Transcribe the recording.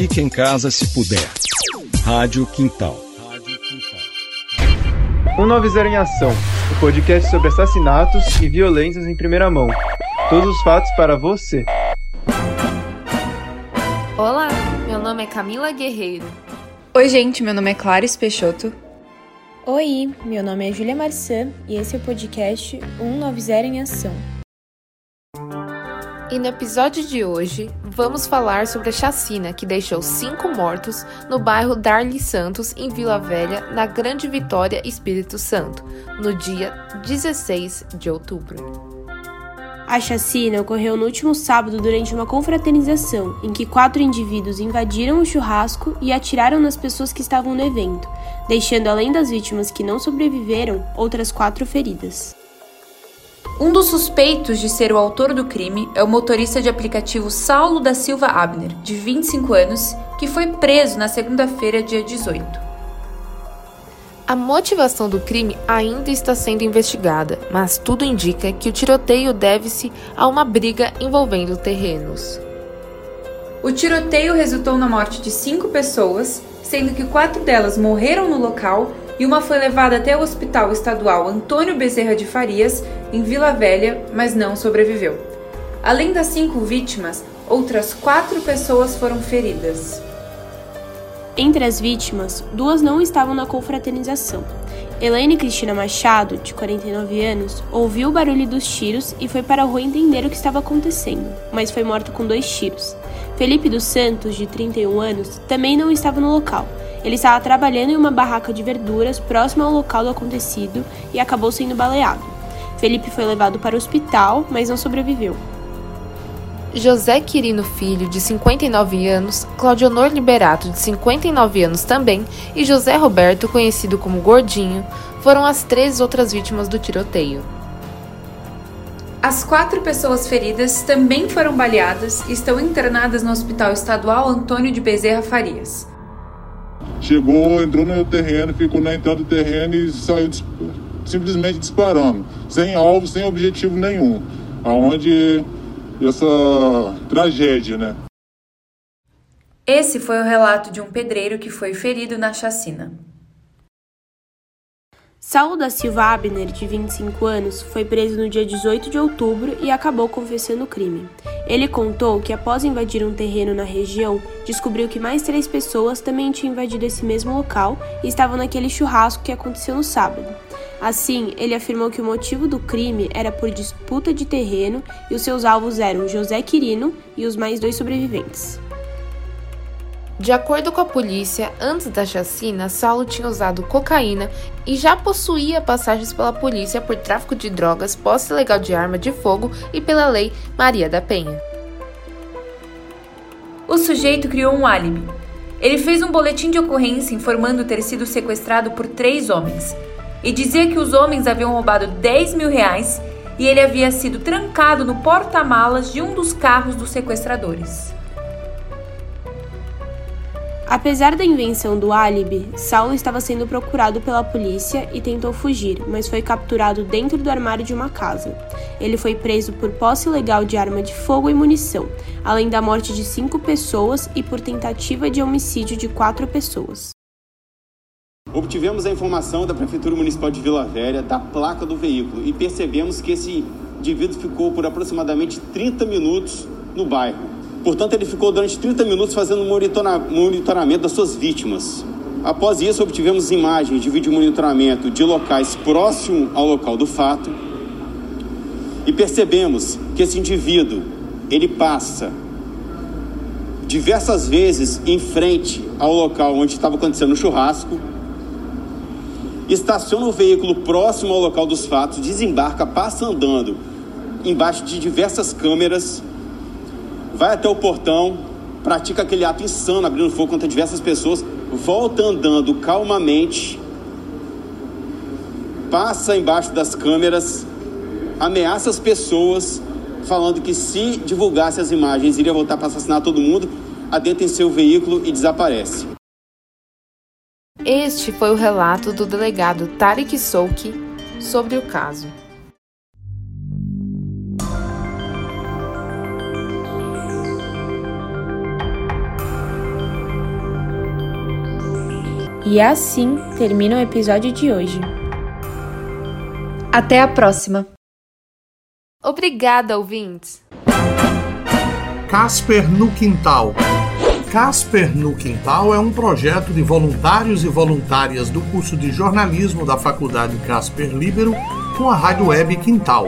Fique em casa se puder. Rádio Quintal. 190 em Ação, o podcast sobre assassinatos e violências em primeira mão. Todos os fatos para você. Olá, meu nome é Camila Guerreiro. Oi, gente, meu nome é Clarice Peixoto. Oi, meu nome é Júlia Marçã e esse é o podcast 190 em Ação. E no episódio de hoje, vamos falar sobre a chacina que deixou cinco mortos no bairro Darli Santos, em Vila Velha, na Grande Vitória, Espírito Santo, no dia 16 de outubro. A chacina ocorreu no último sábado durante uma confraternização, em que quatro indivíduos invadiram o churrasco e atiraram nas pessoas que estavam no evento, deixando além das vítimas que não sobreviveram, outras quatro feridas. Um dos suspeitos de ser o autor do crime é o motorista de aplicativo Saulo da Silva Abner, de 25 anos, que foi preso na segunda-feira, dia 18. A motivação do crime ainda está sendo investigada, mas tudo indica que o tiroteio deve-se a uma briga envolvendo terrenos. O tiroteio resultou na morte de cinco pessoas, sendo que quatro delas morreram no local e uma foi levada até o Hospital Estadual Antônio Bezerra de Farias, em Vila Velha, mas não sobreviveu. Além das cinco vítimas, outras quatro pessoas foram feridas. Entre as vítimas, duas não estavam na confraternização. Elaine Cristina Machado, de 49 anos, ouviu o barulho dos tiros e foi para a rua entender o que estava acontecendo, mas foi morta com dois tiros. Felipe dos Santos, de 31 anos, também não estava no local ele estava trabalhando em uma barraca de verduras próxima ao local do acontecido e acabou sendo baleado. Felipe foi levado para o hospital, mas não sobreviveu. José Quirino Filho, de 59 anos, Claudionor Liberato, de 59 anos também, e José Roberto, conhecido como Gordinho, foram as três outras vítimas do tiroteio. As quatro pessoas feridas também foram baleadas e estão internadas no Hospital Estadual Antônio de Bezerra Farias. Chegou, entrou no terreno, ficou na entrada do terreno e saiu simplesmente disparando, sem alvo, sem objetivo nenhum. Aonde essa tragédia, né? Esse foi o relato de um pedreiro que foi ferido na chacina. Saulo da Silva Abner, de 25 anos, foi preso no dia 18 de outubro e acabou confessando o crime. Ele contou que, após invadir um terreno na região, descobriu que mais três pessoas também tinham invadido esse mesmo local e estavam naquele churrasco que aconteceu no sábado. Assim, ele afirmou que o motivo do crime era por disputa de terreno e os seus alvos eram José Quirino e os mais dois sobreviventes. De acordo com a polícia, antes da chacina, Saulo tinha usado cocaína e já possuía passagens pela polícia por tráfico de drogas, posse ilegal de arma de fogo e pela lei Maria da Penha. O sujeito criou um álibi. Ele fez um boletim de ocorrência informando ter sido sequestrado por três homens e dizia que os homens haviam roubado 10 mil reais e ele havia sido trancado no porta-malas de um dos carros dos sequestradores. Apesar da invenção do álibi, Saulo estava sendo procurado pela polícia e tentou fugir, mas foi capturado dentro do armário de uma casa. Ele foi preso por posse ilegal de arma de fogo e munição, além da morte de cinco pessoas e por tentativa de homicídio de quatro pessoas. Obtivemos a informação da Prefeitura Municipal de Vila Velha da placa do veículo e percebemos que esse indivíduo ficou por aproximadamente 30 minutos no bairro. Portanto, ele ficou durante 30 minutos fazendo monitoramento das suas vítimas. Após isso, obtivemos imagens de vídeo monitoramento de locais próximos ao local do fato e percebemos que esse indivíduo ele passa diversas vezes em frente ao local onde estava acontecendo o churrasco, estaciona o veículo próximo ao local dos fatos, desembarca, passa andando embaixo de diversas câmeras vai até o portão, pratica aquele ato insano, abrindo fogo contra diversas pessoas, volta andando calmamente, passa embaixo das câmeras, ameaça as pessoas, falando que se divulgasse as imagens iria voltar para assassinar todo mundo, adentra em seu veículo e desaparece. Este foi o relato do delegado Tarek Souki sobre o caso. E assim termina o episódio de hoje. Até a próxima! Obrigada, ouvintes! Casper no Quintal. Casper no Quintal é um projeto de voluntários e voluntárias do curso de jornalismo da Faculdade Casper Libero com a rádio web Quintal.